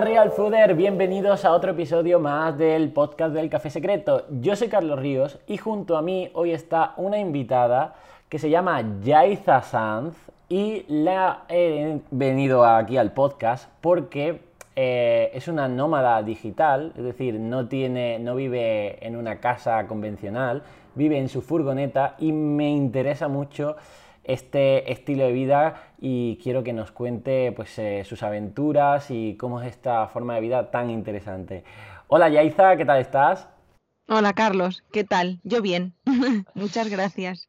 Real Fooder, bienvenidos a otro episodio más del podcast del Café Secreto. Yo soy Carlos Ríos y junto a mí hoy está una invitada que se llama Yaiza Sanz y la he venido aquí al podcast porque eh, es una nómada digital, es decir, no, tiene, no vive en una casa convencional, vive en su furgoneta y me interesa mucho este estilo de vida y quiero que nos cuente pues, eh, sus aventuras y cómo es esta forma de vida tan interesante. Hola Yaiza, ¿qué tal estás? Hola Carlos, ¿qué tal? Yo bien, muchas gracias.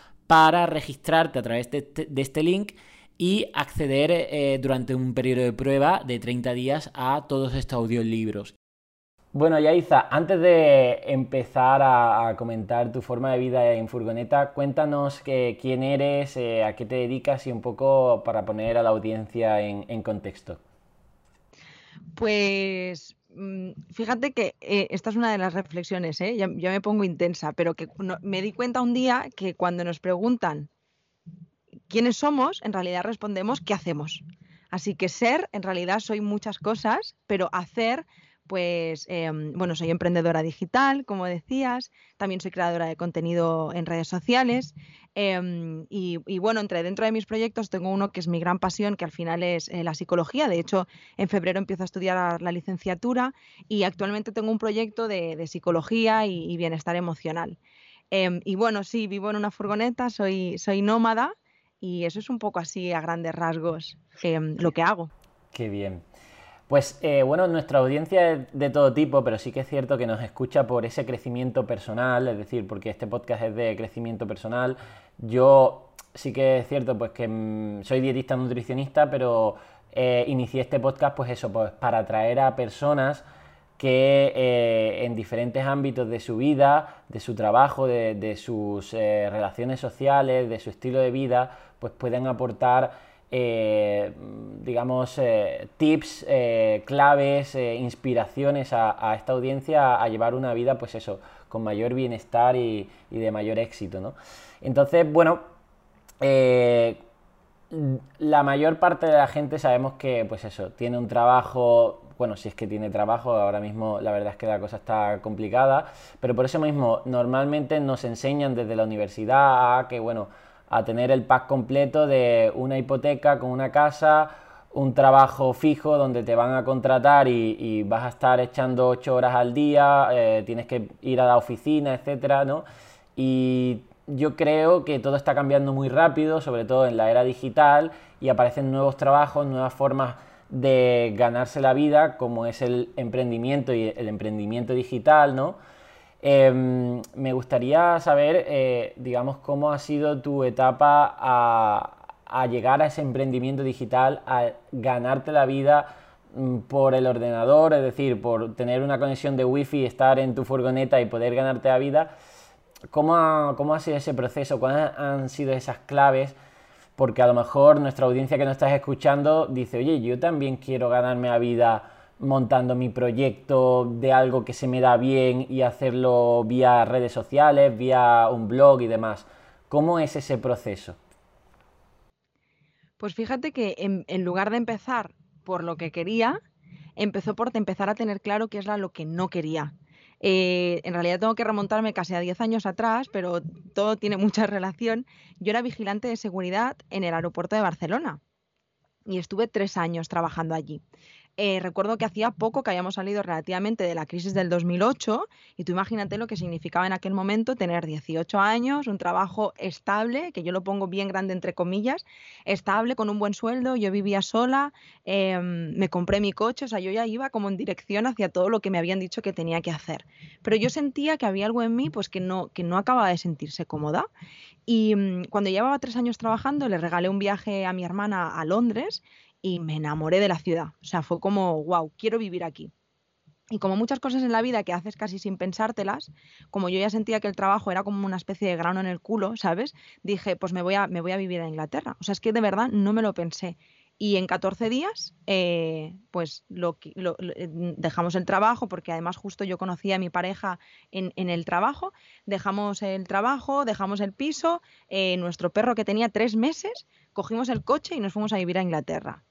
para registrarte a través de este, este link y acceder eh, durante un periodo de prueba de 30 días a todos estos audiolibros. Bueno, Yaiza, antes de empezar a, comentar tu forma de vida en furgoneta, cuéntanos quién eres, eh, a qué te dedicas y un poco para poner a la audiencia en, contexto. Pues fíjate que eh, esta es una de las reflexiones, ¿eh? ya, me pongo intensa, pero que me di cuenta un día que cuando nos preguntan quiénes somos, en realidad respondemos qué hacemos. Así que ser, en realidad soy muchas cosas, pero hacer, pues, em, bueno, soy emprendedora digital, como decías, también soy creadora de contenido en redes sociales em, y, bueno, entre dentro de mis proyectos tengo uno que es mi gran pasión, que al final es eh, la psicología. De hecho, en febrero empiezo a estudiar la licenciatura y actualmente tengo un proyecto de, psicología y, bienestar emocional. Em, y bueno, sí, vivo en una furgoneta, soy, soy nómada y eso es un poco así a grandes rasgos lo que hago. Qué bien. Pues eh, bueno, nuestra audiencia es de todo tipo, pero sí que es cierto que nos escucha por ese crecimiento personal, es decir, porque este podcast es de crecimiento personal. Yo sí que es cierto pues que mm, soy dietista nutricionista, pero eh, inicié este podcast pues eso, pues para atraer a personas que eh, en diferentes ámbitos de su vida, de su trabajo, de, sus relaciones sociales, de su estilo de vida, pues pueden aportar, eh, digamos, eh, tips, eh, claves, inspiraciones a, esta audiencia a, llevar una vida, pues eso, con mayor bienestar y, de mayor éxito, ¿no? Entonces, bueno, la mayor parte de la gente sabemos que, pues eso, tiene un trabajo, bueno, si es que tiene trabajo, ahora mismo la verdad es que la cosa está complicada, pero por eso mismo normalmente nos enseñan desde la universidad que, bueno, a tener el pack completo de una hipoteca con una casa, un trabajo fijo donde te van a contratar y, vas a estar echando ocho horas al día, eh, tienes que ir a la oficina, etcétera, ¿no? Y yo creo que todo está cambiando muy rápido, sobre todo en la era digital, y aparecen nuevos trabajos, nuevas formas de ganarse la vida, como es el emprendimiento y el emprendimiento digital, ¿no? Em, me gustaría saber, eh, digamos, cómo ha sido tu etapa a, llegar a ese emprendimiento digital, a ganarte la vida mm, por el ordenador, es decir, por tener una conexión de wifi, estar en tu furgoneta y poder ganarte la vida. ¿Cómo cómo ha sido ese proceso? ¿Cuáles han sido esas claves? Porque a lo mejor nuestra audiencia que nos estás escuchando dice, oye, yo también quiero ganarme la vida montando mi proyecto de algo que se me da bien y hacerlo vía redes sociales, vía un blog y demás. ¿Cómo es ese proceso? Pues fíjate que en, lugar de empezar por lo que quería, empezó por empezar a tener claro qué es lo que no quería. Eh, en realidad tengo que remontarme casi a 10 años atrás, pero todo tiene mucha relación. Yo era vigilante de seguridad en el aeropuerto de Barcelona y estuve tres años trabajando allí. Eh, recuerdo que hacía poco que habíamos salido relativamente de la crisis del 2008 y tú imagínate lo que significaba en aquel momento tener 18 años, un trabajo estable, que yo lo pongo bien grande entre comillas, estable, con un buen sueldo, yo vivía sola, em, me compré mi coche, o sea, yo ya iba como en dirección hacia todo lo que me habían dicho que tenía que hacer. Pero yo sentía que había algo en mí pues que no, que no acababa de sentirse cómoda. Y mm, cuando llevaba tres años trabajando, le regalé un viaje a mi hermana a Londres y me enamoré de la ciudad. O sea, fue como, wow, quiero vivir aquí. Y como muchas cosas en la vida que haces casi sin pensártelas, como yo ya sentía que el trabajo era como una especie de grano en el culo, ¿sabes? Dije, pues me voy a, me voy a vivir a Inglaterra. O sea, es que de verdad no me lo pensé. Y en 14 días, eh, pues lo, eh, dejamos el trabajo, porque además justo yo conocí a mi pareja en, el trabajo, dejamos el trabajo, dejamos el piso, eh, nuestro perro que tenía tres meses, cogimos el coche y nos fuimos a vivir a Inglaterra.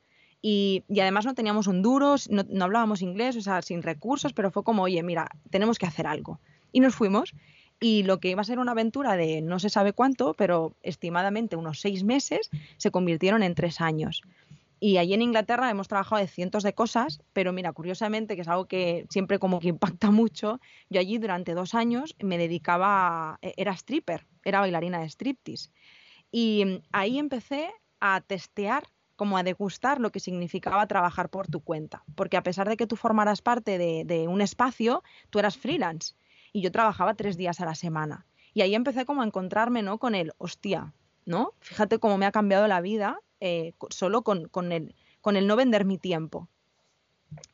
Y, además no teníamos un duro, no, hablábamos inglés, o sea, sin recursos, pero fue como, oye, mira, tenemos que hacer algo. Y nos fuimos. Y lo que iba a ser una aventura de no se sabe cuánto, pero estimadamente unos seis meses, se convirtieron en tres años. Y allí en Inglaterra hemos trabajado de cientos de cosas, pero mira, curiosamente, que es algo que siempre como que impacta mucho, yo allí durante dos años me dedicaba, e, era stripper, era bailarina de striptease. Y ahí empecé a testear como a degustar lo que significaba trabajar por tu cuenta. Porque a pesar de que tú formaras parte de, un espacio, tú eras freelance. Y yo trabajaba tres días a la semana. Y ahí empecé como a encontrarme, ¿no? Con el, hostia, ¿no? Fíjate cómo me ha cambiado la vida eh, solo con, con el no vender mi tiempo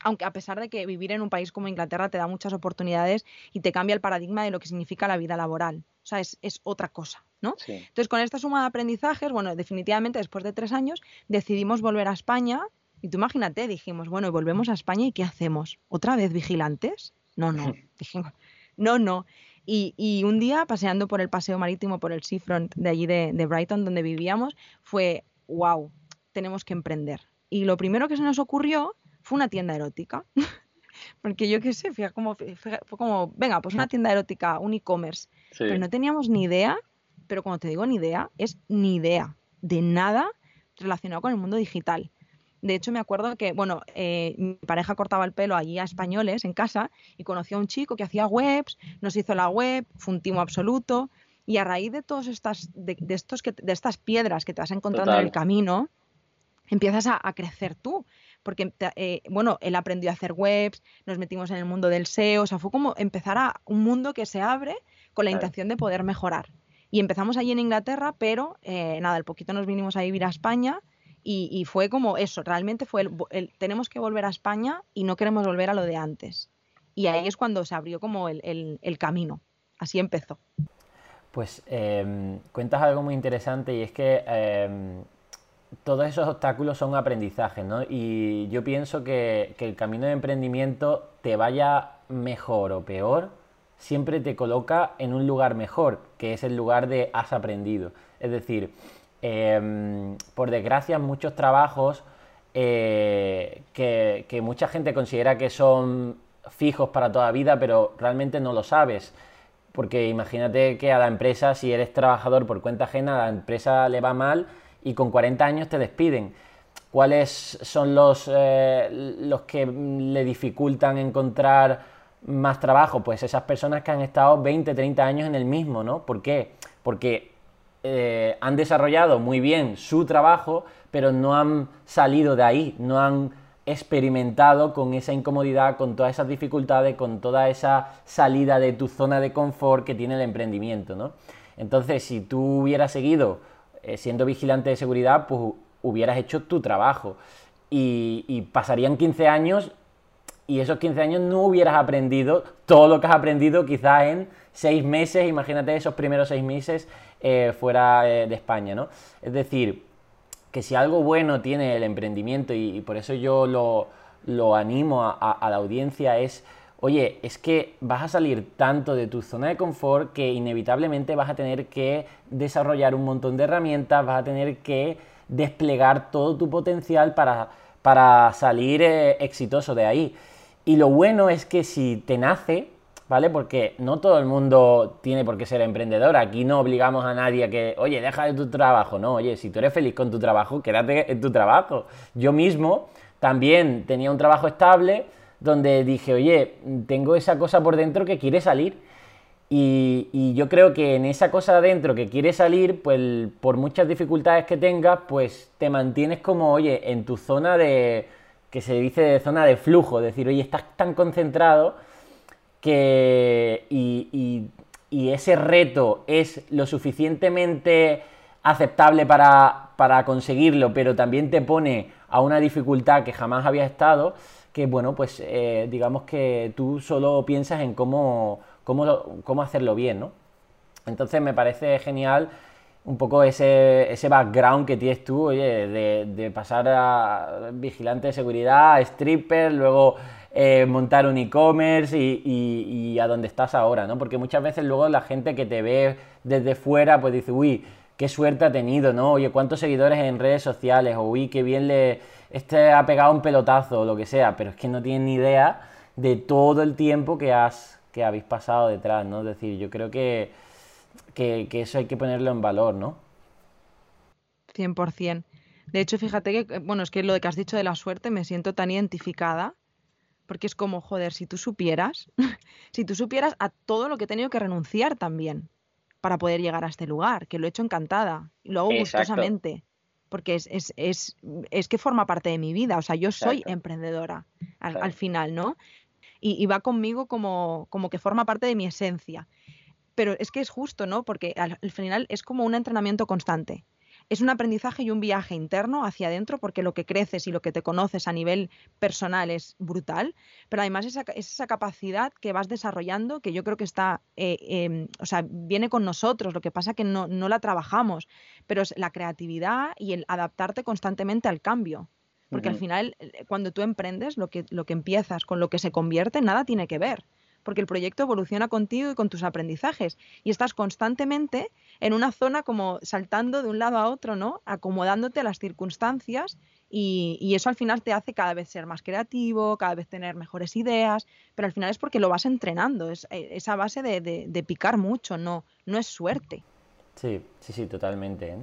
aunque a pesar de que vivir en un país como Inglaterra te da muchas oportunidades y te cambia el paradigma de lo que significa la vida laboral. O sea, es, otra cosa, ¿no? Entonces, con esta suma de aprendizajes, bueno, definitivamente después de tres años decidimos volver a España y tú imagínate, dijimos, bueno, volvemos a España y ¿qué hacemos? ¿Otra vez vigilantes? No, no, dijimos, no, no. Y, un día, paseando por el paseo marítimo, por el seafront de allí de, de Brighton, donde vivíamos, fue, wow, tenemos que emprender. Y lo primero que se nos ocurrió fue una tienda erótica. Porque yo qué sé, fue como, fue como, venga, pues una tienda erótica, un e-commerce. Pero no teníamos ni idea, pero cuando te digo ni idea, es ni idea de nada relacionado con el mundo digital. De hecho, me acuerdo que, bueno, eh, mi pareja cortaba el pelo allí a españoles en casa y conoció a un chico que hacía webs, nos hizo la web, fue un timo absoluto. Y a raíz de todas estas, de, estos que, de estas piedras que te vas encontrando en el camino, empiezas a, crecer tú porque, eh, bueno, él aprendió a hacer webs, nos metimos en el mundo del SEO, o sea, fue como empezar a un mundo que se abre con la intención de poder mejorar. Y empezamos allí en Inglaterra, pero eh, nada, el poquito nos vinimos a vivir a España y, fue como eso, realmente fue el, tenemos que volver a España y no queremos volver a lo de antes. Y ahí es cuando se abrió como el, camino. Así empezó. Pues em, cuentas algo muy interesante y es que em, todos esos obstáculos son aprendizajes, ¿no? Y yo pienso que, el camino de emprendimiento te vaya mejor o peor, siempre te coloca en un lugar mejor, que es el lugar de has aprendido. Es decir, em, por desgracia, muchos trabajos eh, que, que, mucha gente considera que son fijos para toda vida, pero realmente no lo sabes. Porque imagínate que a la empresa, si eres trabajador por cuenta ajena, a la empresa le va mal y con 40 años te despiden. ¿Cuáles son los, eh, los que le dificultan encontrar más trabajo? Pues esas personas que han estado 20, 30 años en el mismo, ¿no? ¿Por qué? Porque eh, han desarrollado muy bien su trabajo, pero no han salido de ahí, no han experimentado con esa incomodidad, con todas esas dificultades, con toda esa salida de tu zona de confort que tiene el emprendimiento, ¿no? Entonces, si tú hubieras seguido eh, siendo vigilante de seguridad, pues hubieras hecho tu trabajo. Y, pasarían 15 años y esos 15 años no hubieras aprendido todo lo que has aprendido quizás en 6 meses, imagínate esos primeros 6 meses eh, fuera eh, de España, ¿no? Es decir, que si algo bueno tiene el emprendimiento y, por eso yo lo, animo a la audiencia es oye, es que vas a salir tanto de tu zona de confort que inevitablemente vas a tener que desarrollar un montón de herramientas, vas a tener que desplegar todo tu potencial para, para salir eh, exitoso de ahí. Y lo bueno es que si te nace, ¿vale? Porque no todo el mundo tiene por qué ser emprendedor. Aquí no obligamos a nadie a que, oye, deja de tu trabajo. No, oye, si tú eres feliz con tu trabajo, quédate en tu trabajo. Yo mismo también tenía un trabajo estable donde dije, oye, tengo esa cosa por dentro que quiere salir. Y, yo creo que en esa cosa adentro que quiere salir, pues por muchas dificultades que tengas, pues te mantienes como, oye, en tu zona de, que se dice de zona de flujo, es decir, oye, estás tan concentrado que, y, ese reto es lo suficientemente aceptable para, para conseguirlo, pero también te pone a una dificultad que jamás había estado, que bueno, pues eh, digamos que tú solo piensas en cómo, cómo, cómo hacerlo bien, ¿no? Entonces me parece genial un poco ese, ese background que tienes tú, oye, de, pasar a vigilante de seguridad, stripper, luego eh, montar un e-commerce y, a donde estás ahora, ¿no? Porque muchas veces luego la gente que te ve desde fuera, pues dice, uy, qué suerte ha tenido, ¿no? Oye, cuántos seguidores en redes sociales, o uy, qué bien le, este ha pegado un pelotazo, o lo que sea, pero es que no tienen ni idea de todo el tiempo que, has, que habéis pasado detrás, ¿no? Es decir, yo creo que que, eso hay que ponerlo en valor, ¿no? 100%. De hecho, fíjate que, bueno, es que lo que has dicho de la suerte me siento tan identificada, porque es como, joder, si tú supieras, si tú supieras a todo lo que he tenido que renunciar también para poder llegar a este lugar, que lo he hecho encantada, y lo hago gustosamente, porque es, es, es, es, que forma parte de mi vida, o sea, yo soy emprendedora al, final, ¿no? Y, y, va conmigo como, como que forma parte de mi esencia pero es que es justo, ¿no? Porque al, final es como un entrenamiento constante. Es un aprendizaje y un viaje interno hacia adentro porque lo que creces y lo que te conoces a nivel personal es brutal, pero además esa, esa capacidad que vas desarrollando, que yo creo que está, eh, em, o sea, viene con nosotros, lo que pasa que no, no la trabajamos, pero es la creatividad y el adaptarte constantemente al cambio. Porque al final, eh, cuando tú emprendes, lo que, lo que empiezas con lo que se convierte, nada tiene que ver porque el proyecto evoluciona contigo y con tus aprendizajes y estás constantemente en una zona como saltando de un lado a otro, ¿no? Acomodándote a las circunstancias y, eso al final te hace cada vez ser más creativo, cada vez tener mejores ideas, pero al final es porque lo vas entrenando, es eh, esa base de, picar mucho, no, no es suerte. Sí, sí, sí, totalmente. ¿eh?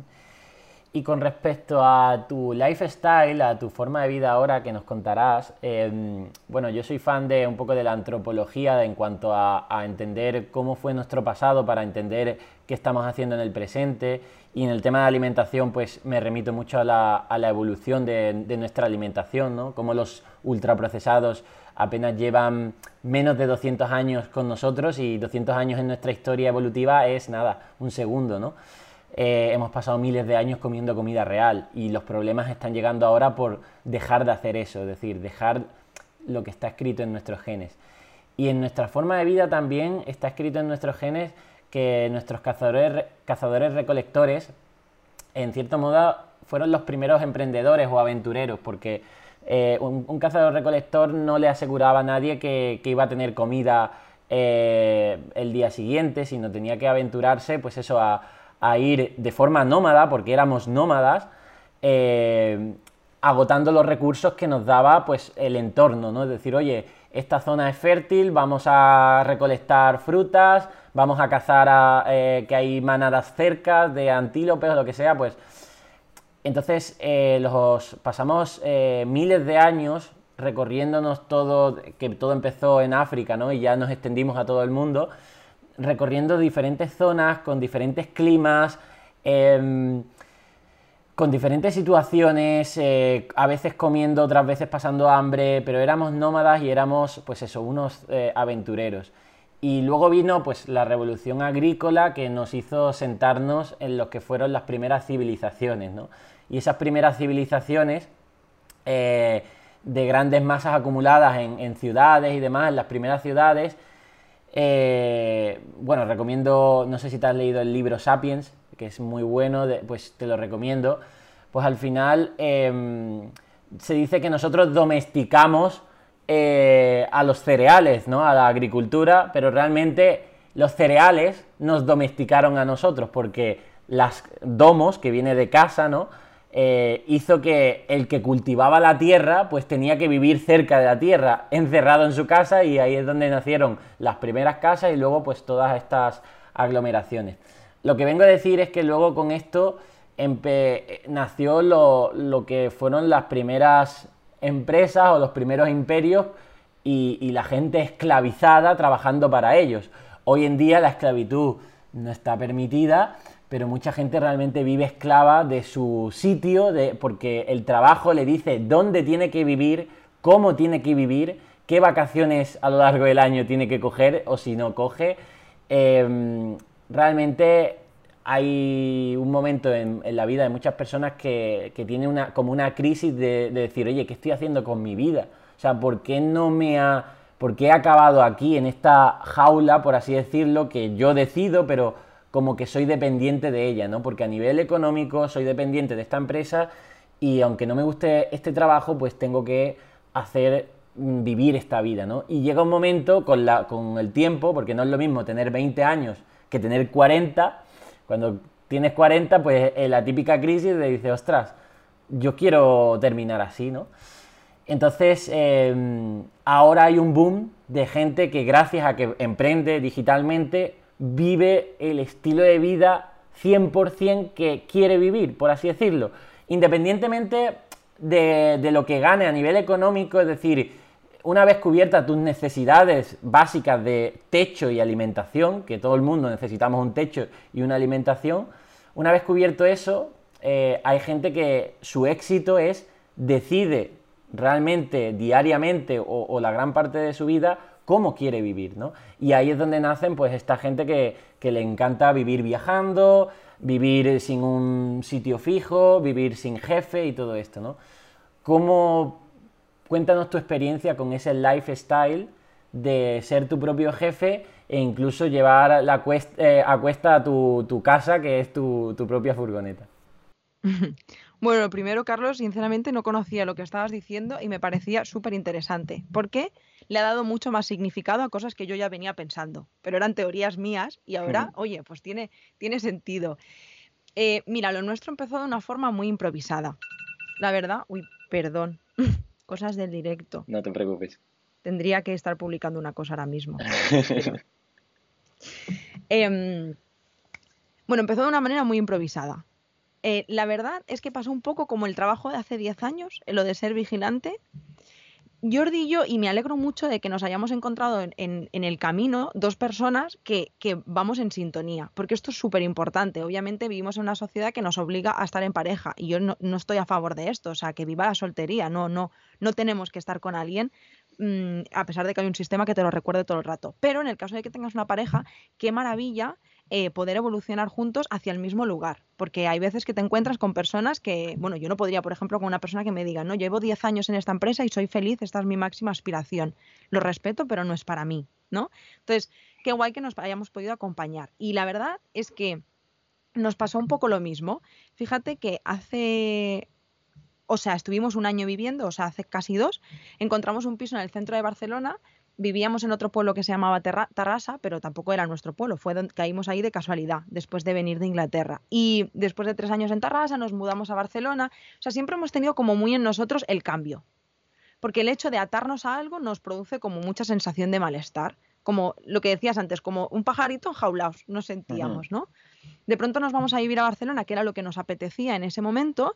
Y con respecto a tu lifestyle, a tu forma de vida ahora que nos contarás, em, bueno, yo soy fan de un poco de la antropología en cuanto a, entender cómo fue nuestro pasado para entender qué estamos haciendo en el presente. Y en el tema de alimentación, pues me remito mucho a la, evolución de, nuestra alimentación, ¿no? Como los ultraprocesados apenas llevan menos de 200 años con nosotros y 200 años en nuestra historia evolutiva es nada, un segundo, ¿no? Eh, hemos pasado miles de años comiendo comida real y los problemas están llegando ahora por dejar de hacer eso, es decir, dejar lo que está escrito en nuestros genes. Y en nuestra forma de vida también está escrito en nuestros genes que nuestros cazadores, cazadores recolectores, en cierto modo, fueron los primeros emprendedores o aventureros, porque eh, un, cazador recolector no le aseguraba a nadie que, iba a tener comida eh, el día siguiente, sino tenía que aventurarse, pues eso, a, a ir de forma nómada, porque éramos nómadas, eh, agotando los recursos que nos daba pues, el entorno, ¿no? Es decir, oye, esta zona es fértil, vamos a recolectar frutas, vamos a cazar a, eh, que hay manadas cerca de antílopes o lo que sea, pues... Entonces, eh, los, pasamos miles de años recorriéndonos todo, que todo empezó en África, ¿no? Y ya nos extendimos a todo el mundo recorriendo diferentes zonas, con diferentes climas, em, con diferentes situaciones, eh, a veces comiendo, otras veces pasando hambre, pero éramos nómadas y éramos, pues eso, unos eh, aventureros. Y luego vino pues la revolución agrícola que nos hizo sentarnos en lo que fueron las primeras civilizaciones, ¿no? Y esas primeras civilizaciones eh, de grandes masas acumuladas en, en ciudades y demás, en las primeras ciudades, eh, bueno, recomiendo, no sé si te has leído el libro Sapiens, que es muy bueno, pues te lo recomiendo. Pues al final em, se dice que nosotros domesticamos eh, a los cereales, ¿no? A la agricultura, pero realmente los cereales nos domesticaron a nosotros, porque las domos, que viene de casa, ¿no? Eh, hizo que el que cultivaba la tierra pues tenía que vivir cerca de la tierra, encerrado en su casa y ahí es donde nacieron las primeras casas y luego pues todas estas aglomeraciones. Lo que vengo a decir es que luego con esto nació lo, que fueron las primeras empresas o los primeros imperios y la gente esclavizada trabajando para ellos. Hoy en día la esclavitud no está permitida pero mucha gente realmente vive esclava de su sitio, de, porque el trabajo le dice dónde tiene que vivir, cómo tiene que vivir, qué vacaciones a lo largo del año tiene que coger o si no coge. Em, realmente hay un momento en, la vida de muchas personas que, que tienen una, como una crisis de, decir, oye, ¿qué estoy haciendo con mi vida? O sea, ¿por qué no me ha... ¿Por qué he acabado aquí, en esta jaula, por así decirlo, que yo decido, pero como que soy dependiente de ella, ¿no? Porque a nivel económico soy dependiente de esta empresa y aunque no me guste este trabajo, pues tengo que hacer mm, vivir esta vida, ¿no? Y llega un momento con, la, con el tiempo, porque no es lo mismo tener 20 años que tener 40, cuando tienes 40, pues en la típica crisis de dice, ostras, yo quiero terminar así, ¿no? Entonces, em, ahora hay un boom de gente que gracias a que emprende digitalmente, vive el estilo de vida 100% que quiere vivir, por así decirlo. Independientemente de, de lo que gane a nivel económico, es decir, una vez cubiertas tus necesidades básicas de techo y alimentación, que todo el mundo necesitamos un techo y una alimentación, una vez cubierto eso, eh, hay gente que su éxito es decide realmente diariamente o, la gran parte de su vida cómo quiere vivir, ¿no? Y ahí es donde nacen pues esta gente que, que le encanta vivir viajando, vivir sin un sitio fijo, vivir sin jefe y todo esto, ¿no? ¿Cómo cuéntanos tu experiencia con ese lifestyle de ser tu propio jefe e incluso llevar la eh, a cuesta tu, tu, casa, que es tu, tu propia furgoneta. Bueno, primero, Carlos, sinceramente no conocía lo que estabas diciendo y me parecía súper interesante, porque le ha dado mucho más significado a cosas que yo ya venía pensando, pero eran teorías mías y ahora, oye, pues tiene, tiene sentido. Eh, mira, lo nuestro empezó de una forma muy improvisada. La verdad, uy, perdón, cosas del directo. No te preocupes. Tendría que estar publicando una cosa ahora mismo. Em, bueno, empezó de una manera muy improvisada. Eh, la verdad es que pasó un poco como el trabajo de hace 10 años, lo de ser vigilante. Jordi y yo, y me alegro mucho de que nos hayamos encontrado en, el camino dos personas que, vamos en sintonía, porque esto es súper importante. Obviamente vivimos en una sociedad que nos obliga a estar en pareja y yo no, estoy a favor de esto, o sea, que viva la soltería, no, no, no tenemos que estar con alguien mm, a pesar de que hay un sistema que te lo recuerde todo el rato. Pero en el caso de que tengas una pareja, qué maravilla eh, poder evolucionar juntos hacia el mismo lugar. Porque hay veces que te encuentras con personas que, bueno, yo no podría, por ejemplo, con una persona que me diga, no, llevo 10 años en esta empresa y soy feliz, esta es mi máxima aspiración. Lo respeto, pero no es para mí, ¿no? Entonces, qué guay que nos hayamos podido acompañar. Y la verdad es que nos pasó un poco lo mismo. Fíjate que hace o sea, estuvimos un año viviendo, o sea, hace casi dos, encontramos un piso en el centro de Barcelona vivíamos en otro pueblo que se llamaba Tarrasa, pero tampoco era nuestro pueblo, fue donde caímos ahí de casualidad, después de venir de Inglaterra. Y después de tres años en Tarrasa nos mudamos a Barcelona. O sea, siempre hemos tenido como muy en nosotros el cambio. Porque el hecho de atarnos a algo nos produce como mucha sensación de malestar. Como lo que decías antes, como un pajarito enjaulados, nos sentíamos, ¿no? De pronto nos vamos a vivir a Barcelona, que era lo que nos apetecía en ese momento,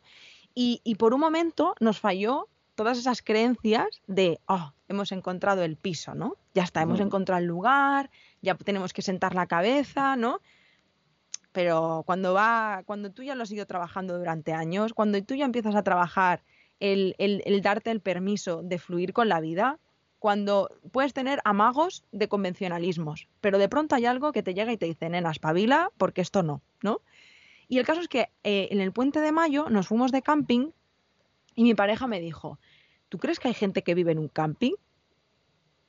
y, y por un momento nos falló todas esas creencias de, oh, hemos encontrado el piso, ¿no? Ya está, hemos encontrado el lugar, ya tenemos que sentar la cabeza, ¿no? Pero cuando va, cuando tú ya lo has ido trabajando durante años, cuando tú ya empiezas a trabajar el, el, darte el permiso de fluir con la vida, cuando puedes tener amagos de convencionalismos, pero de pronto hay algo que te llega y te dice, nena, espabila, porque esto no, ¿no? Y el caso es que eh, en el puente de mayo nos fuimos de camping y mi pareja me dijo, ¿tú crees que hay gente que vive en un camping?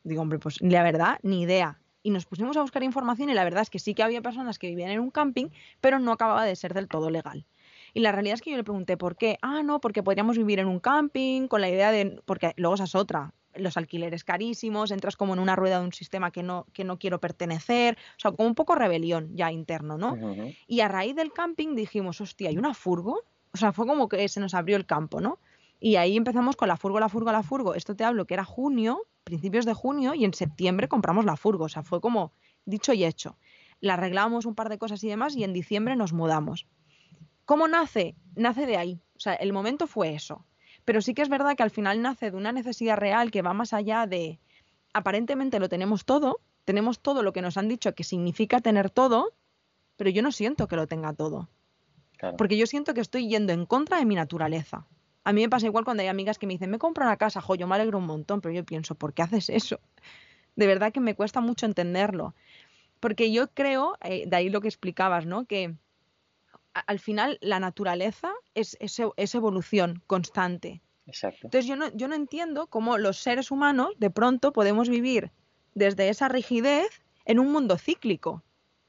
Digo, hombre, pues la verdad, ni idea. Y nos pusimos a buscar información y la verdad es que sí que había personas que vivían en un camping, pero no acababa de ser del todo legal. Y la realidad es que yo le pregunté por qué. Ah, no, porque podríamos vivir en un camping con la idea de. Porque luego esa es otra. Los alquileres carísimos, entras como en una rueda de un sistema que no, que no quiero pertenecer. O sea, como un poco rebelión ya interno, ¿no? Y a raíz del camping dijimos, hostia, ¿hay una furgo? O sea, fue como que se nos abrió el campo, ¿no? Y ahí empezamos con la furgo, la furgo, la furgo. Esto te hablo que era junio, principios de junio, y en septiembre compramos la furgo. O sea, fue como dicho y hecho. La arreglamos un par de cosas y demás, y en diciembre nos mudamos. ¿Cómo nace? Nace de ahí. O sea, el momento fue eso. Pero sí que es verdad que al final nace de una necesidad real que va más allá de aparentemente lo tenemos todo, tenemos todo lo que nos han dicho que significa tener todo, pero yo no siento que lo tenga todo. Porque yo siento que estoy yendo en contra de mi naturaleza. A mí me pasa igual cuando hay amigas que me dicen, me compro una casa, jo, yo me alegro un montón, pero yo pienso, ¿por qué haces eso? De verdad que me cuesta mucho entenderlo. Porque yo creo, eh, de ahí lo que explicabas, ¿no? Que al final la naturaleza es, es, evolución constante. Exacto. Entonces yo no, yo no entiendo cómo los seres humanos de pronto podemos vivir desde esa rigidez en un mundo cíclico,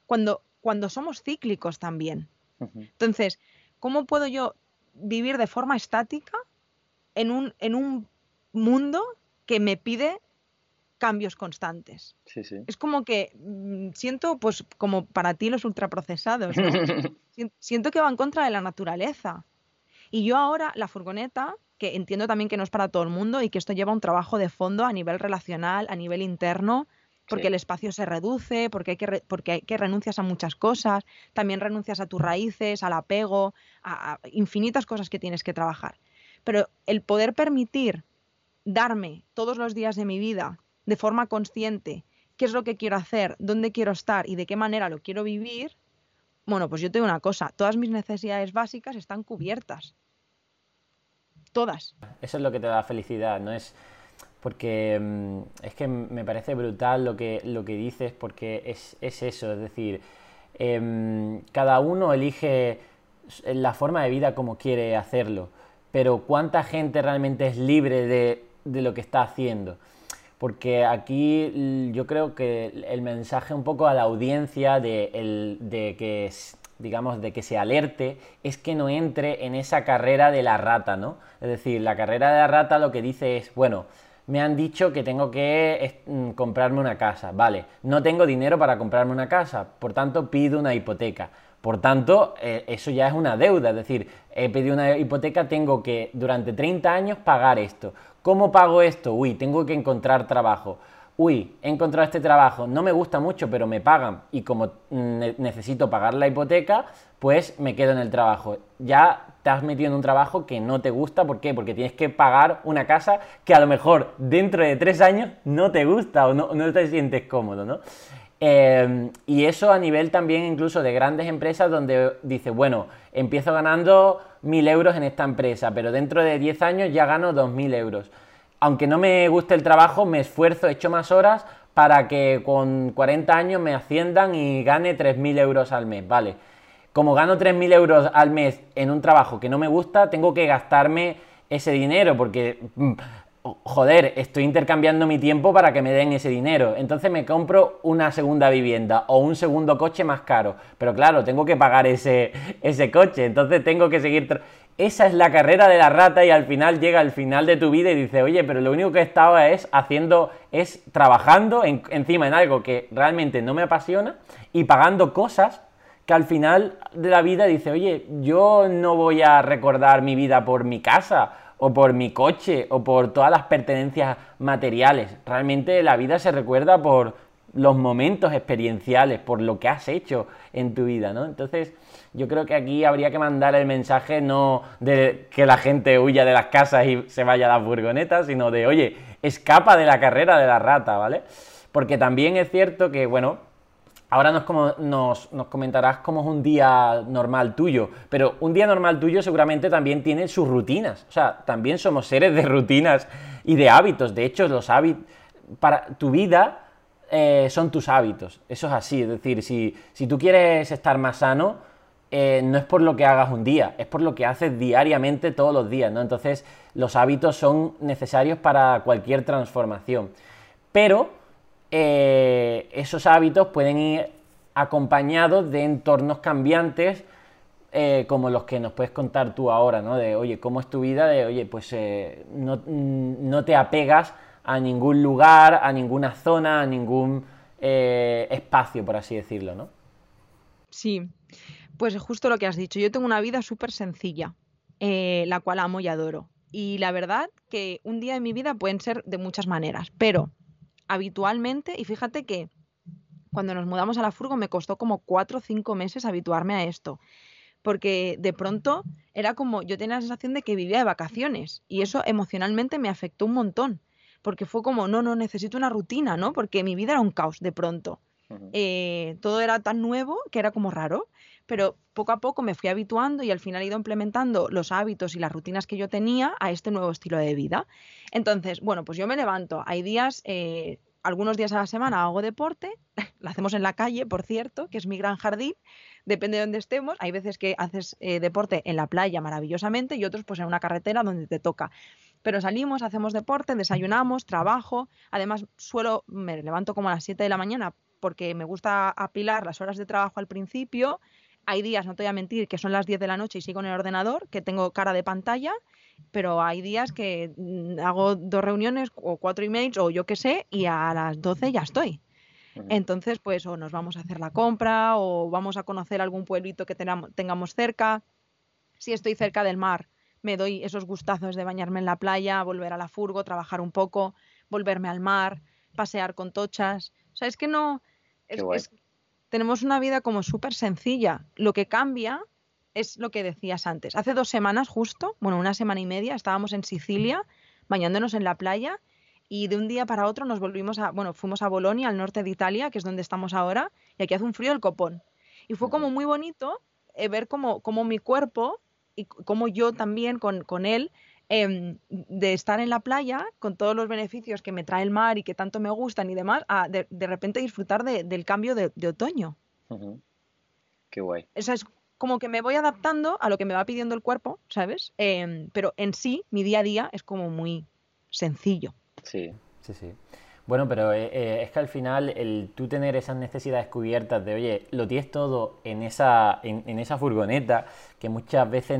cuando, cuando somos cíclicos también. Entonces, ¿cómo puedo yo vivir de forma estática en un, en un mundo que me pide cambios constantes. Es como que mm, siento, pues, como para ti los ultraprocesados, siento que va en contra de la naturaleza. Y yo ahora, la furgoneta, que entiendo también que no es para todo el mundo y que esto lleva un trabajo de fondo a nivel relacional, a nivel interno, porque el espacio se reduce, porque hay, que porque hay que renuncias a muchas cosas, también renuncias a tus raíces, al apego, a infinitas cosas que tienes que trabajar. Pero el poder permitir darme todos los días de mi vida de forma consciente qué es lo que quiero hacer, dónde quiero estar y de qué manera lo quiero vivir, bueno, pues yo tengo una cosa, todas mis necesidades básicas están cubiertas. Todas. Eso es lo que te da felicidad, ¿no? Es porque mm, es que me parece brutal lo que, lo que dices, porque es, eso, es decir, em, cada uno elige la forma de vida como quiere hacerlo, pero ¿cuánta gente realmente es libre de, de lo que está haciendo? porque aquí yo creo que el mensaje un poco a la audiencia de, que digamos de que se alerte es que no entre en esa carrera de la rata, ¿no? Es decir, la carrera de la rata lo que dice es, bueno, me han dicho que tengo que mm, comprarme una casa, vale, no tengo dinero para comprarme una casa, por tanto pido una hipoteca. Por tanto, eh, eso ya es una deuda, es decir, he pedido una hipoteca, tengo que durante 30 años pagar esto. ¿Cómo pago esto? Uy, tengo que encontrar trabajo. Uy, he encontrado este trabajo, no me gusta mucho, pero me pagan y como necesito pagar la hipoteca, pues me quedo en el trabajo. Ya te has metido en un trabajo que no te gusta, ¿por qué? Porque tienes que pagar una casa que a lo mejor dentro de tres años no te gusta o no, te sientes cómodo, ¿no? Em, y eso a nivel también incluso de grandes empresas donde dice, bueno, empiezo ganando 1.000 euros en esta empresa, pero dentro de 10 años ya gano 2.000 euros. Aunque no me guste el trabajo, me esfuerzo, echo más horas para que con 40 años me asciendan y gane 3.000 euros al mes, ¿vale? Como gano 3.000 euros al mes en un trabajo que no me gusta, tengo que gastarme ese dinero porque mm, joder, estoy intercambiando mi tiempo para que me den ese dinero. Entonces me compro una segunda vivienda o un segundo coche más caro. Pero claro, tengo que pagar ese, ese coche. Entonces tengo que seguir... Esa es la carrera de la rata y al final llega el final de tu vida y dice, oye, pero lo único que estaba es haciendo, es trabajando encima en algo que realmente no me apasiona y pagando cosas que al final de la vida dice, oye, yo no voy a recordar mi vida por mi casa o por mi coche o por todas las pertenencias materiales. Realmente la vida se recuerda por los momentos experienciales, por lo que has hecho en tu vida, ¿no? Entonces, yo creo que aquí habría que mandar el mensaje no de que la gente huya de las casas y se vaya a las furgonetas, sino de, oye, escapa de la carrera de la rata, ¿vale? Porque también es cierto que, bueno, Ahora nos, comentarás cómo es un día normal tuyo, pero un día normal tuyo seguramente también tiene sus rutinas. O sea, también somos seres de rutinas y de hábitos. De hecho, los hábitos para tu vida eh, son tus hábitos. Eso es así. Es decir, si, tú quieres estar más sano, eh, no es por lo que hagas un día, es por lo que haces diariamente todos los días. ¿no? Entonces, los hábitos son necesarios para cualquier transformación. Pero eh, esos hábitos pueden ir acompañados de entornos cambiantes eh, como los que nos puedes contar tú ahora, ¿no? De, oye, ¿cómo es tu vida? De, oye, pues eh, no, te apegas a ningún lugar, a ninguna zona, a ningún espacio, por así decirlo, ¿no? Sí, pues justo lo que has dicho. Yo tengo una vida súper sencilla, la cual amo y adoro. Y la verdad que un día de mi vida pueden ser de muchas maneras, pero habitualmente, y fíjate que cuando nos mudamos a la furgo me costó como cuatro o cinco meses habituarme a esto, porque de pronto era como, yo tenía la sensación de que vivía de vacaciones y eso emocionalmente me afectó un montón, porque fue como, no, no, necesito una rutina, ¿no? Porque mi vida era un caos de pronto. Eh, todo era tan nuevo que era como raro, pero poco a poco me fui habituando y al final he ido implementando los hábitos y las rutinas que yo tenía a este nuevo estilo de vida. Entonces, bueno, pues yo me levanto, hay días, eh, algunos días a la semana hago deporte, lo hacemos en la calle, por cierto, que es mi gran jardín, depende de dónde estemos, hay veces que haces eh, deporte en la playa maravillosamente y otros pues en una carretera donde te toca. Pero salimos, hacemos deporte, desayunamos, trabajo. Además, suelo, me levanto como a las 7 de la mañana porque me gusta apilar las horas de trabajo al principio. Hay días, no te voy a mentir, que son las 10 de la noche y sigo en el ordenador, que tengo cara de pantalla, pero hay días que mm, hago dos reuniones o cuatro emails o yo qué sé y a las 12 ya estoy. Entonces, pues o nos vamos a hacer la compra o vamos a conocer algún pueblito que tengamos cerca. Si estoy cerca del mar, me doy esos gustazos de bañarme en la playa, volver a la furgo, trabajar un poco, volverme al mar, pasear con tochas. O sea, es que no, tenemos una vida como súper sencilla. Lo que cambia es lo que decías antes. Hace dos semanas justo, bueno, una semana y media, estábamos en Sicilia bañándonos en la playa y de un día para otro nos volvimos a, bueno, fuimos a Bolonia, al norte de Italia, que es donde estamos ahora, y aquí hace un frío el copón. Y fue como muy bonito eh, ver cómo, cómo, mi cuerpo y cómo yo también con, con él Em, de estar en la playa con todos los beneficios que me trae el mar y que tanto me gustan y demás, a de, repente disfrutar del cambio de, otoño. Qué guay. Eso es como que me voy adaptando a lo que me va pidiendo el cuerpo, ¿sabes? Em, pero en sí, mi día a día es como muy sencillo. Sí, sí, sí. Bueno, pero eh, eh, es que al final el tú tener esas necesidades cubiertas de, oye, lo tienes todo en esa, en, esa furgoneta, que muchas veces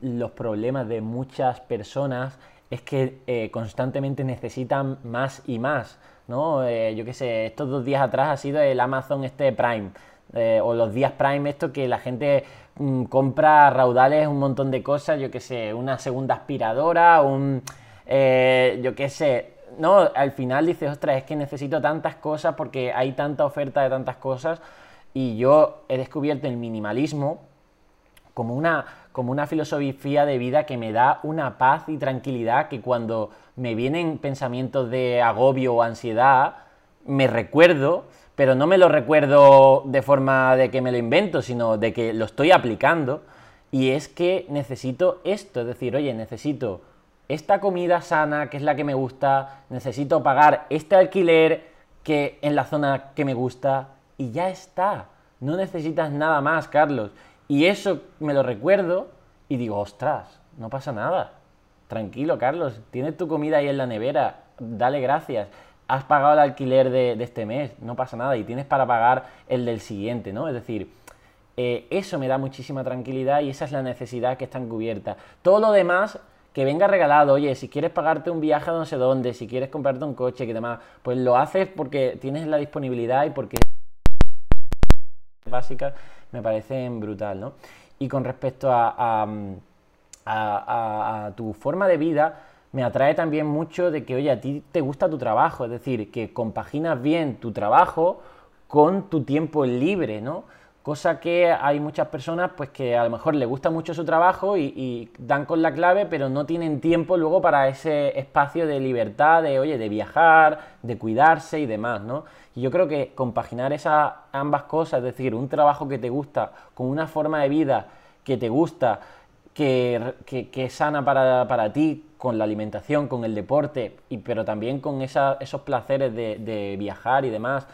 los problemas de muchas personas es que eh, constantemente necesitan más y más, ¿no? yo qué sé, estos dos días atrás ha sido el Amazon este Prime, o los días Prime, esto que la gente mm, compra raudales, un montón de cosas, yo qué sé, una segunda aspiradora, un, yo qué sé, no, al final dices, ostras, es que necesito tantas cosas porque hay tanta oferta de tantas cosas y yo he descubierto el minimalismo como una, como una filosofía de vida que me da una paz y tranquilidad que cuando me vienen pensamientos de agobio o ansiedad, me recuerdo, pero no me lo recuerdo de forma de que me lo invento, sino de que lo estoy aplicando. Y es que necesito esto, es decir, oye, necesito esta comida sana, que es la que me gusta, necesito pagar este alquiler que en la zona que me gusta y ya está. No necesitas nada más, Carlos. Y eso me lo recuerdo y digo, ostras, no pasa nada. Tranquilo, Carlos, tienes tu comida ahí en la nevera, dale gracias. Has pagado el alquiler de, este mes, no pasa nada, y tienes para pagar el del siguiente, ¿no? Es decir, eh, eso me da muchísima tranquilidad y esa es la necesidad que está encubierta. Todo lo demás que venga regalado, oye, si quieres pagarte un viaje a no sé dónde, si quieres comprarte un coche, que demás, pues lo haces porque tienes la disponibilidad y porque básicas me parecen brutal, ¿no? Y con respecto a, a, tu forma de vida, me atrae también mucho de que, oye, a ti te gusta tu trabajo, es decir, que compaginas bien tu trabajo con tu tiempo libre, ¿no? Cosa que hay muchas personas pues que a lo mejor les gusta mucho su trabajo y, dan con la clave, pero no tienen tiempo luego para ese espacio de libertad, de oye, de viajar, de cuidarse y demás, ¿no? Y yo creo que compaginar esas ambas cosas, es decir, un trabajo que te gusta con una forma de vida que te gusta, que, que, es sana para, para, ti, con la alimentación, con el deporte, y, pero también con esos placeres de, de viajar y demás.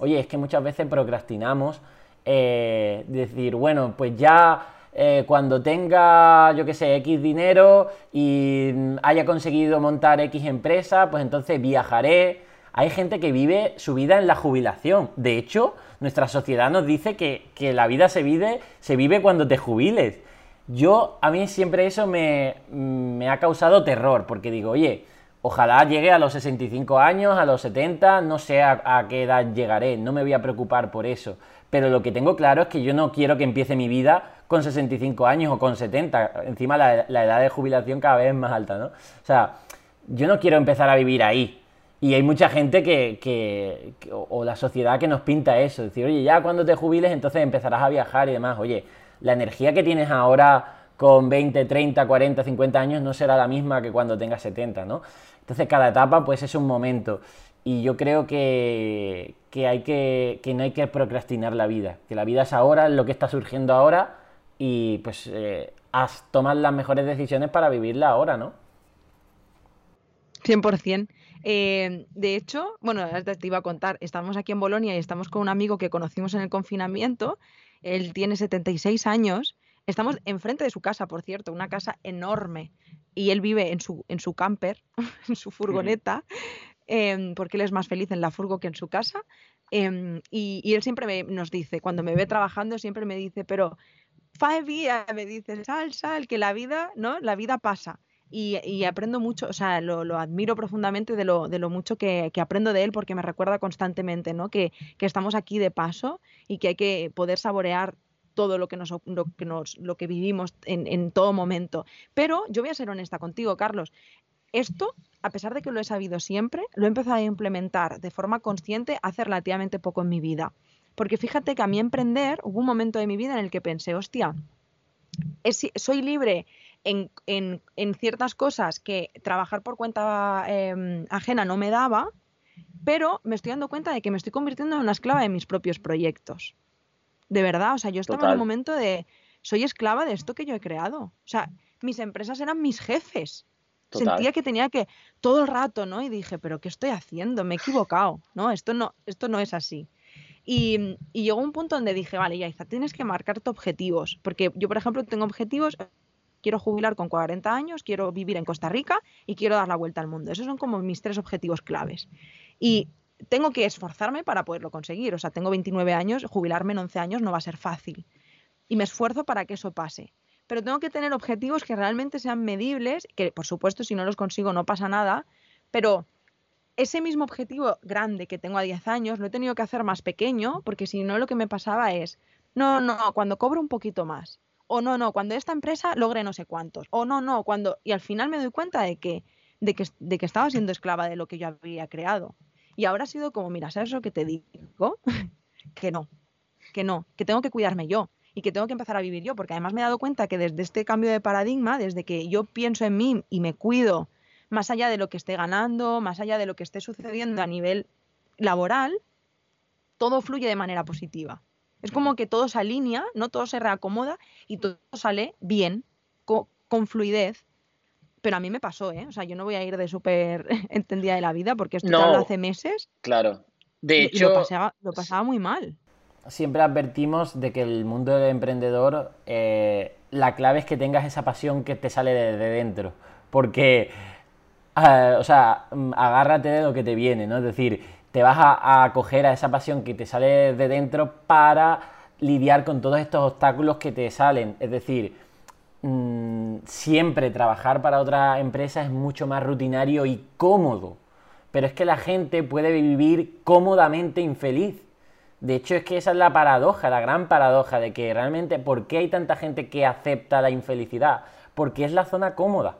Oye, es que muchas veces procrastinamos eh, decir, bueno, pues ya eh, cuando tenga, yo que sé, X dinero y haya conseguido montar X empresa, pues entonces viajaré. Hay gente que vive su vida en la jubilación. De hecho, nuestra sociedad nos dice que, la vida se vive, se vive cuando te jubiles. Yo, a mí siempre eso me, me ha causado terror, porque digo, oye, Ojalá llegue a los 65 años, a los 70, no sé a, qué edad llegaré, no me voy a preocupar por eso. Pero lo que tengo claro es que yo no quiero que empiece mi vida con 65 años o con 70. Encima la, edad de jubilación cada vez es más alta, ¿no? O sea, yo no quiero empezar a vivir ahí. Y hay mucha gente que, o la sociedad que nos pinta eso, decir, oye, ya cuando te jubiles entonces empezarás a viajar y demás. Oye, la energía que tienes ahora con 20, 30, 40, 50 años no será la misma que cuando tengas 70, ¿no? Entonces cada etapa pues es un momento. Y yo creo que, hay que, no hay que procrastinar la vida, que la vida es ahora, es lo que está surgiendo ahora y pues eh, tomar las mejores decisiones para vivirla ahora, ¿no? 100%. Eh, de hecho, bueno, te iba a contar, estamos aquí en Bolonia y estamos con un amigo que conocimos en el confinamiento, él tiene 76 años Estamos enfrente de su casa, por cierto, una casa enorme. Y él vive en su, en su camper, en su furgoneta, em, porque él es más feliz en la furgo que en su casa. Em, y, él siempre nos dice, cuando me ve trabajando, siempre me dice, pero five me dice, sal, sal, que la vida, ¿no? La vida pasa. Y, aprendo mucho, o sea, lo, admiro profundamente de lo, de lo mucho que, aprendo de él porque me recuerda constantemente, ¿no? Que, que, estamos aquí de paso y que hay que poder saborear todo lo que nos, lo que, nos, lo que vivimos en, en todo momento. Pero yo voy a ser honesta contigo, Carlos. Esto, a pesar de que lo he sabido siempre, lo he empezado a implementar de forma consciente hace relativamente poco en mi vida. Porque fíjate que a mí emprender, hubo un momento de mi vida en el que pensé, hostia, soy libre en, en, en, ciertas cosas que trabajar por cuenta em, ajena no me daba, pero me estoy dando cuenta de que me estoy convirtiendo en una esclava de mis propios proyectos. De verdad, o sea, yo estaba en un momento de, soy esclava de esto que yo he creado. O sea, mis empresas eran mis jefes. Sentía que tenía que todo el rato, ¿no? Y dije, pero ¿qué estoy haciendo? Me he equivocado, ¿no? Esto no, esto no es así. Y, y llegó un punto donde dije, vale, Yaiza, tienes que marcarte objetivos. Porque yo, por ejemplo, tengo objetivos, quiero jubilar con 40 años, quiero vivir en Costa Rica y quiero dar la vuelta al mundo. Esos son como mis tres objetivos claves. Y tengo que esforzarme para poderlo conseguir. O sea, tengo 29 años, jubilarme en 11 años no va a ser fácil. Y me esfuerzo para que eso pase. Pero tengo que tener objetivos que realmente sean medibles, que por supuesto si no los consigo no pasa nada, pero ese mismo objetivo grande que tengo a 10 años lo he tenido que hacer más pequeño, porque si no lo que me pasaba es, no, no, cuando cobro un poquito más, o no, no, cuando esta empresa logre no sé cuántos, o no, no, cuando... Y al final me doy cuenta de que, de que, de que estaba siendo esclava de lo que yo había creado. Y ahora ha sido como, mira, ¿sabes lo que te digo? que no, que no, que tengo que cuidarme yo y que tengo que empezar a vivir yo, porque además me he dado cuenta que desde este cambio de paradigma, desde que yo pienso en mí y me cuido, más allá de lo que esté ganando, más allá de lo que esté sucediendo a nivel laboral, todo fluye de manera positiva. Es como que todo se alinea, no todo se reacomoda y todo sale bien, con fluidez pero a mí me pasó, ¿eh? O sea, yo no voy a ir de súper entendida de la vida porque esto no, hace meses. Claro. De hecho. Lo pasaba, muy mal. Siempre advertimos de que el mundo del emprendedor, eh, la clave es que tengas esa pasión que te sale de, dentro. Porque, ah, o sea, mm, agárrate de lo que te viene, ¿no? Es decir, te vas a, a coger a esa pasión que te sale de dentro para lidiar con todos estos obstáculos que te salen. Es decir, Mm, siempre trabajar para otra empresa es mucho más rutinario y cómodo. Pero es que la gente puede vivir cómodamente infeliz. De hecho, es que esa es la paradoja, la gran paradoja de que realmente, ¿por qué hay tanta gente que acepta la infelicidad? Porque es la zona cómoda.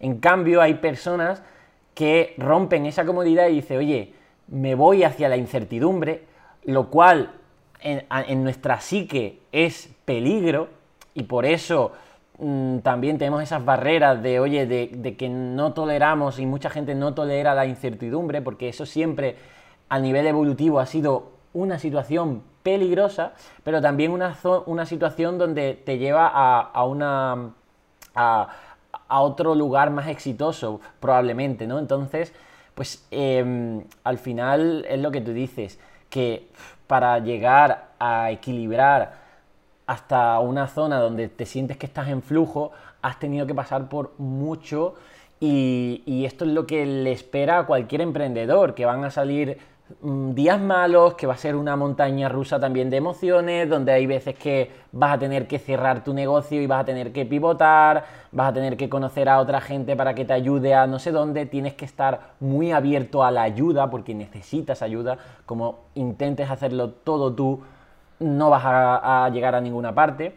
En cambio, hay personas que rompen esa comodidad y dicen, oye, me voy hacia la incertidumbre, lo cual en, nuestra psique es peligro y por eso Mm, también tenemos esas barreras de, oye, de, que no toleramos y mucha gente no tolera la incertidumbre, porque eso siempre a nivel evolutivo ha sido una situación peligrosa, pero también una, una situación donde te lleva a, una... A, otro lugar más exitoso, probablemente, ¿no? Entonces, pues em, al final es lo que tú dices, que para llegar a equilibrar hasta una zona donde te sientes que estás en flujo, has tenido que pasar por mucho y, esto es lo que le espera a cualquier emprendedor, que van a salir días malos, que va a ser una montaña rusa también de emociones, donde hay veces que vas a tener que cerrar tu negocio y vas a tener que pivotar, vas a tener que conocer a otra gente para que te ayude a no sé dónde, tienes que estar muy abierto a la ayuda porque necesitas ayuda, como intentes hacerlo todo tú no vas a, llegar a ninguna parte.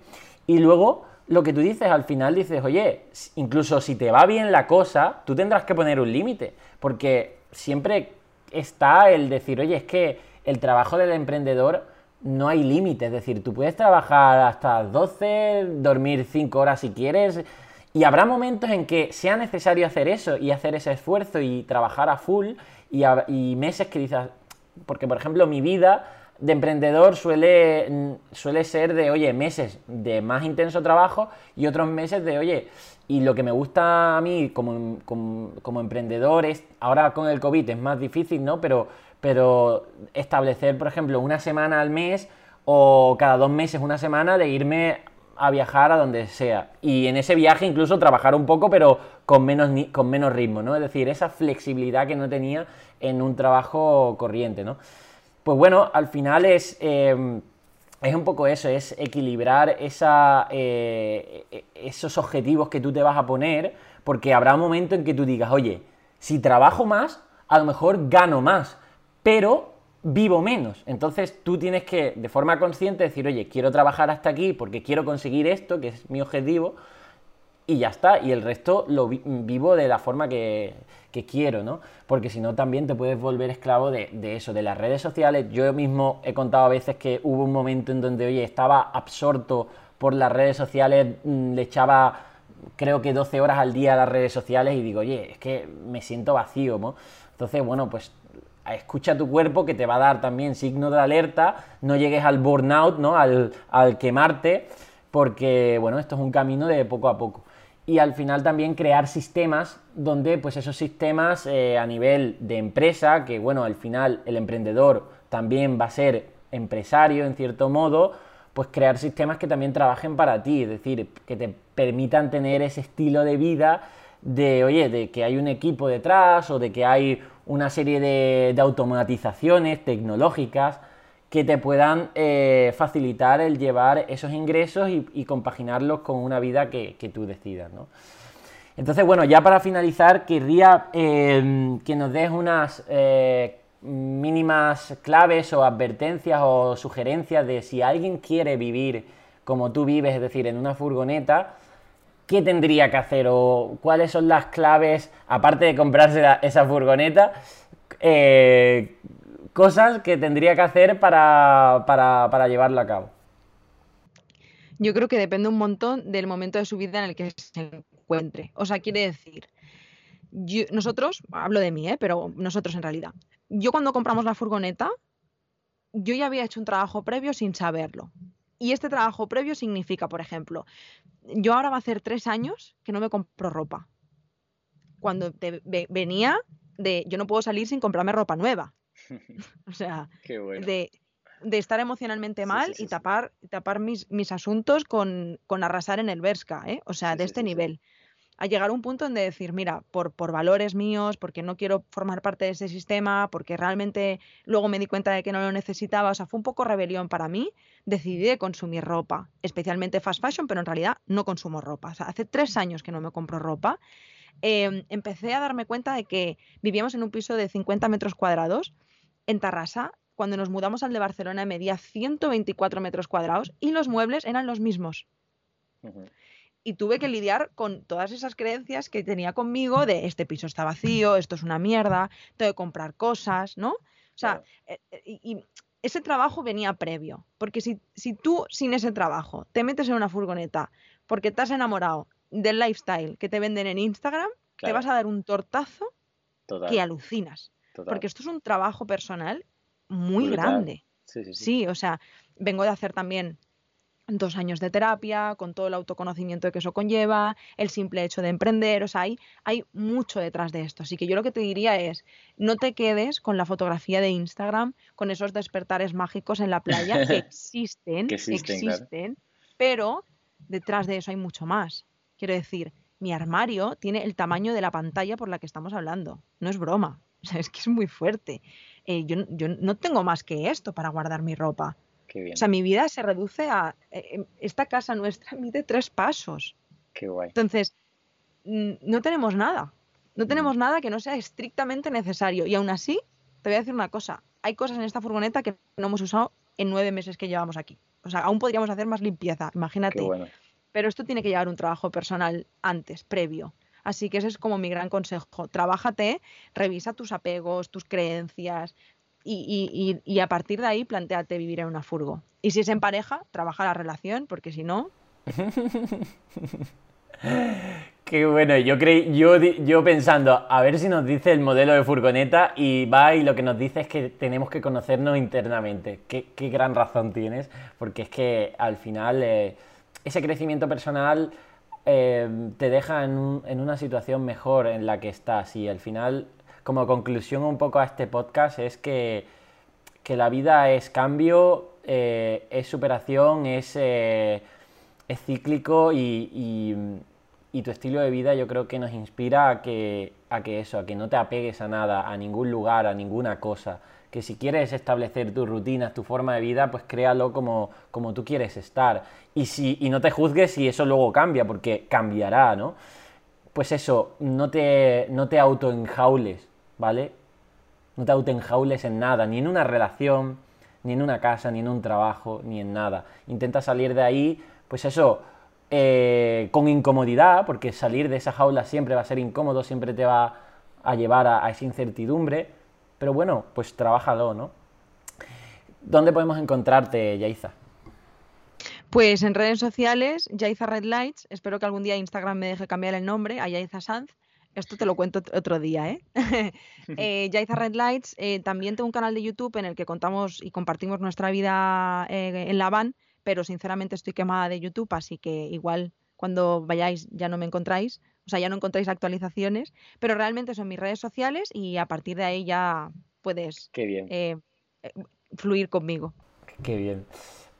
Y luego, lo que tú dices, al final dices, oye, incluso si te va bien la cosa, tú tendrás que poner un límite, porque siempre está el decir, oye, es que el trabajo del emprendedor no hay límite, es decir, tú puedes trabajar hasta 12, dormir 5 horas si quieres, y habrá momentos en que sea necesario hacer eso y hacer ese esfuerzo y trabajar a full, y, y meses que dices, porque por ejemplo mi vida de emprendedor suele, mm, suele ser de, oye, meses de más intenso trabajo y otros meses de, oye, y lo que me gusta a mí como, como, emprendedor es, ahora con el COVID es más difícil, ¿no? Pero, pero establecer, por ejemplo, una semana al mes o cada dos meses una semana de irme a viajar a donde sea. Y en ese viaje incluso trabajar un poco, pero con menos, con menos ritmo, ¿no? Es decir, esa flexibilidad que no tenía en un trabajo corriente, ¿no? Pues bueno, al final es, eh, es un poco eso, es equilibrar esa, eh, esos objetivos que tú te vas a poner, porque habrá un momento en que tú digas, oye, si trabajo más, a lo mejor gano más, pero vivo menos. Entonces tú tienes que, de forma consciente, decir, oye, quiero trabajar hasta aquí porque quiero conseguir esto, que es mi objetivo, y ya está. Y el resto lo vivo de la forma que, quiero, ¿no? Porque si no, también te puedes volver esclavo de, eso, de las redes sociales. Yo mismo he contado a veces que hubo un momento en donde, oye, estaba absorto por las redes sociales, mm, le echaba creo que 12 horas al día a las redes sociales y digo, oye, es que me siento vacío, ¿no? Entonces, bueno, pues escucha tu cuerpo que te va a dar también signo de alerta, no llegues al burnout, ¿no? Al, al quemarte, porque, bueno, esto es un camino de poco a poco y al final también crear sistemas donde pues esos sistemas eh, a nivel de empresa, que bueno, al final el emprendedor también va a ser empresario en cierto modo, pues crear sistemas que también trabajen para ti, es decir, que te permitan tener ese estilo de vida de, oye, de que hay un equipo detrás o de que hay una serie de, de automatizaciones tecnológicas que te puedan eh, facilitar el llevar esos ingresos y, compaginarlos con una vida que, tú decidas. ¿no? Entonces, bueno, ya para finalizar, querría em, que nos des unas eh, mínimas claves o advertencias o sugerencias de si alguien quiere vivir como tú vives, es decir, en una furgoneta, ¿qué tendría que hacer o cuáles son las claves, aparte de comprarse esa furgoneta? Eh, cosas que tendría que hacer para, para, llevarlo a cabo? Yo creo que depende un montón del momento de su vida en el que se encuentre. O sea, quiere decir, nosotros, hablo de mí, ¿eh? pero nosotros en realidad, yo cuando compramos la furgoneta, yo ya había hecho un trabajo previo sin saberlo. Y este trabajo previo significa, por ejemplo, yo ahora va a hacer tres años que no me compro ropa. Cuando venía de, yo no puedo salir sin comprarme ropa nueva. o sea, de, estar emocionalmente mal y tapar, tapar mis, mis asuntos con, arrasar en el Berska, ¿eh? O sea, de este nivel. A llegar a un punto en de decir, mira, por, por valores míos, porque no quiero formar parte de ese sistema, porque realmente luego me di cuenta de que no lo necesitaba, o sea, fue un poco rebelión para mí, decidí de consumir ropa, especialmente fast fashion, pero en realidad no consumo ropa. O sea, hace tres años que no me compro ropa. Em, empecé a darme cuenta de que vivíamos en un piso de 50 metros cuadrados en Tarrasa, cuando nos mudamos al de Barcelona, medía 124 metros cuadrados y los muebles eran los mismos. Y tuve que lidiar con todas esas creencias que tenía conmigo de este piso está vacío, esto es una mierda, tengo que comprar cosas, ¿no? O sea, eh, eh, y, ese trabajo venía previo, porque si, si, tú sin ese trabajo te metes en una furgoneta porque te has enamorado del lifestyle que te venden en Instagram, te vas a dar un tortazo que alucinas. Porque esto es un trabajo personal muy grande. Sí, o sea, vengo de hacer también dos años de terapia, con todo el autoconocimiento que eso conlleva, el simple hecho de emprender, o sea, hay, hay mucho detrás de esto. Así que yo lo que te diría es, no te quedes con la fotografía de Instagram, con esos despertares mágicos en la playa, que existen, existen, pero detrás de eso hay mucho más. Quiero decir, mi armario tiene el tamaño de la pantalla por la que estamos hablando, no es broma. O sea, es que es muy fuerte. Eh, yo, no tengo más que esto para guardar mi ropa. O sea, mi vida se reduce a... Eh, em, esta casa nuestra mide tres pasos. Qué guay. Entonces, no tenemos nada. No tenemos nada que no sea estrictamente necesario. Y aún así, te voy a decir una cosa. Hay cosas en esta furgoneta que no hemos usado en nueve meses que llevamos aquí. O sea, aún podríamos hacer más limpieza, imagínate. Pero esto tiene que llevar un trabajo personal antes, previo. Así que ese es como mi gran consejo. Trabájate, revisa tus apegos, tus creencias y, a partir de ahí planteate vivir en una furgo. Y si es en pareja, trabaja la relación, porque si no... Qué bueno, yo, creí, yo, yo pensando, a ver si nos dice el modelo de furgoneta y va y lo que nos dice es que tenemos que conocernos internamente. Qué, gran razón tienes, porque es que al final eh, ese crecimiento personal Em, te deja en, una situación mejor en la que estás. Y al final, como conclusión un poco a este podcast, es que, la vida es cambio, eh, es superación, es, eh, es cíclico y, y, tu estilo de vida yo creo que nos inspira a que, a que eso, a que no te apegues a nada, a ningún lugar, a ninguna cosa. Que si quieres establecer tus rutinas, tu forma de vida, pues créalo como, como tú quieres estar. Y, si, y no te juzgues si eso luego cambia, porque cambiará, ¿no? Pues eso, no te, no te autoenjaules, ¿vale? No te autoenjaules en nada, ni en una relación, ni en una casa, ni en un trabajo, ni en nada. Intenta salir de ahí, pues eso, eh, con incomodidad, porque salir de esa jaula siempre va a ser incómodo, siempre te va a llevar a, esa incertidumbre, pero bueno, pues trabájalo, ¿no? ¿Dónde podemos encontrarte, Yaiza? Pues en redes sociales, Yaiza Red Lights, espero que algún día Instagram me deje cambiar el nombre a Yaiza Sanz, esto te lo cuento otro día, ¿eh? eh Yaiza Red Lights, eh, también tengo un canal de YouTube en el que contamos y compartimos nuestra vida eh, en la van, pero sinceramente estoy quemada de YouTube, así que igual cuando vayáis ya no me encontráis, sea, ya no encontráis actualizaciones, pero realmente son mis redes sociales y a partir de ahí ya puedes fluir conmigo. Qué bien.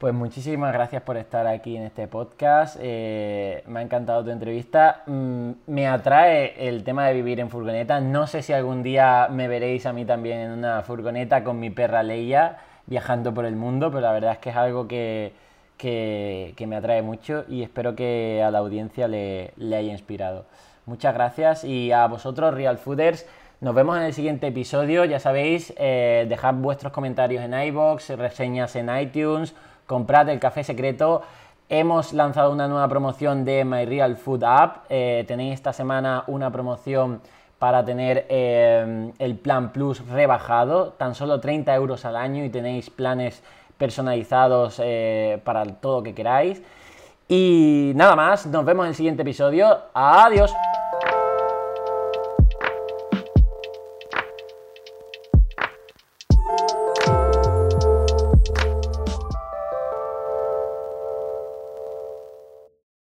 Pues muchísimas gracias por estar aquí en este podcast. Eh, me ha encantado tu entrevista. Mm, me atrae el tema de vivir en furgoneta. No sé si algún día me veréis a mí también en una furgoneta con mi perra Leia viajando por el mundo, pero la verdad es que es algo que, me atrae mucho y espero que a la audiencia le, haya inspirado. Muchas gracias y a vosotros, Real Fooders. Nos vemos en el siguiente episodio. Ya sabéis, eh, dejad vuestros comentarios en iBox, reseñas en iTunes comprad el café secreto. Hemos lanzado una nueva promoción de My Real Food App. Eh, tenéis esta semana una promoción para tener eh, el plan Plus rebajado, tan solo 30 euros al año y tenéis planes personalizados eh, para todo lo que queráis. Y nada más, nos vemos en el siguiente episodio. Adiós.